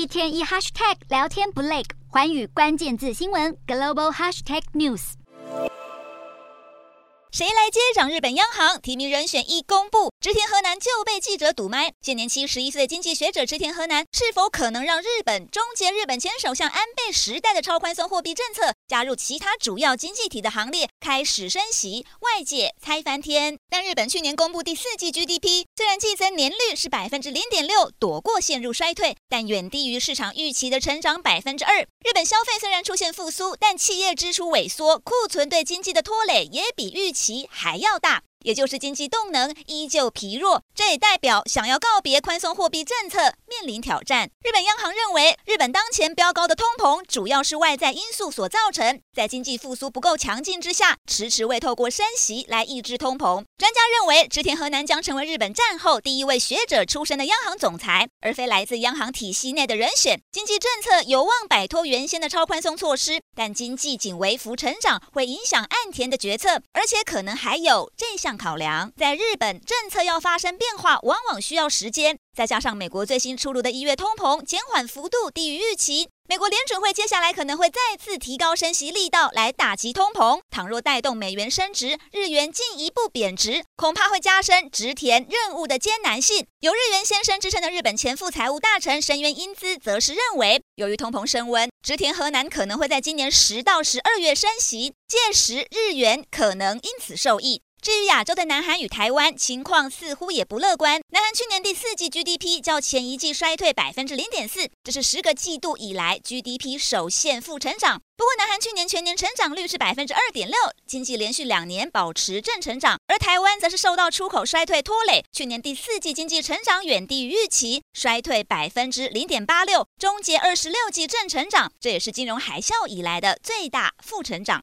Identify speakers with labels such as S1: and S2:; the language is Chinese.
S1: 一天一 hashtag 聊天不累，环宇关键字新闻 global hashtag news。
S2: 谁来接掌日本央行？提名人选一公布，植田和男就被记者堵麦。现年七十一岁的经济学者植田和男，是否可能让日本终结日本前首相安倍时代的超宽松货币政策，加入其他主要经济体的行列，开始升息？外界猜翻天。但日本去年公布第四季 GDP，虽然季增年率是百分之零点六，躲过陷入衰退，但远低于市场预期的成长百分之二。日本消费虽然出现复苏，但企业支出萎缩，库存对经济的拖累也比预期。还要大。也就是经济动能依旧疲弱，这也代表想要告别宽松货币政策面临挑战。日本央行认为，日本当前飙高的通膨主要是外在因素所造成，在经济复苏不够强劲之下，迟迟未透过升息来抑制通膨。专家认为，植田和南将成为日本战后第一位学者出身的央行总裁，而非来自央行体系内的人选。经济政策有望摆脱原先的超宽松措施，但经济仅微幅成长会影响岸田的决策，而且可能还有这项。考量，在日本政策要发生变化，往往需要时间。再加上美国最新出炉的一月通膨减缓幅度低于预期，美国联准会接下来可能会再次提高升息力道来打击通膨。倘若带动美元升值，日元进一步贬值，恐怕会加深植田任务的艰难性。有日元先生之称的日本前副财务大臣深渊英姿则是认为，由于通膨升温，植田和男可能会在今年十到十二月升息，届时日元可能因此受益。至于亚洲的南韩与台湾情况似乎也不乐观。南韩去年第四季 GDP 较前一季衰退百分之零点四，这是十个季度以来 GDP 首现负成长。不过，南韩去年全年成长率是百分之二点六，经济连续两年保持正成长。而台湾则是受到出口衰退拖累，去年第四季经济成长远低于预期，衰退百分之零点八六，终结二十六季正成长，这也是金融海啸以来的最大负成长。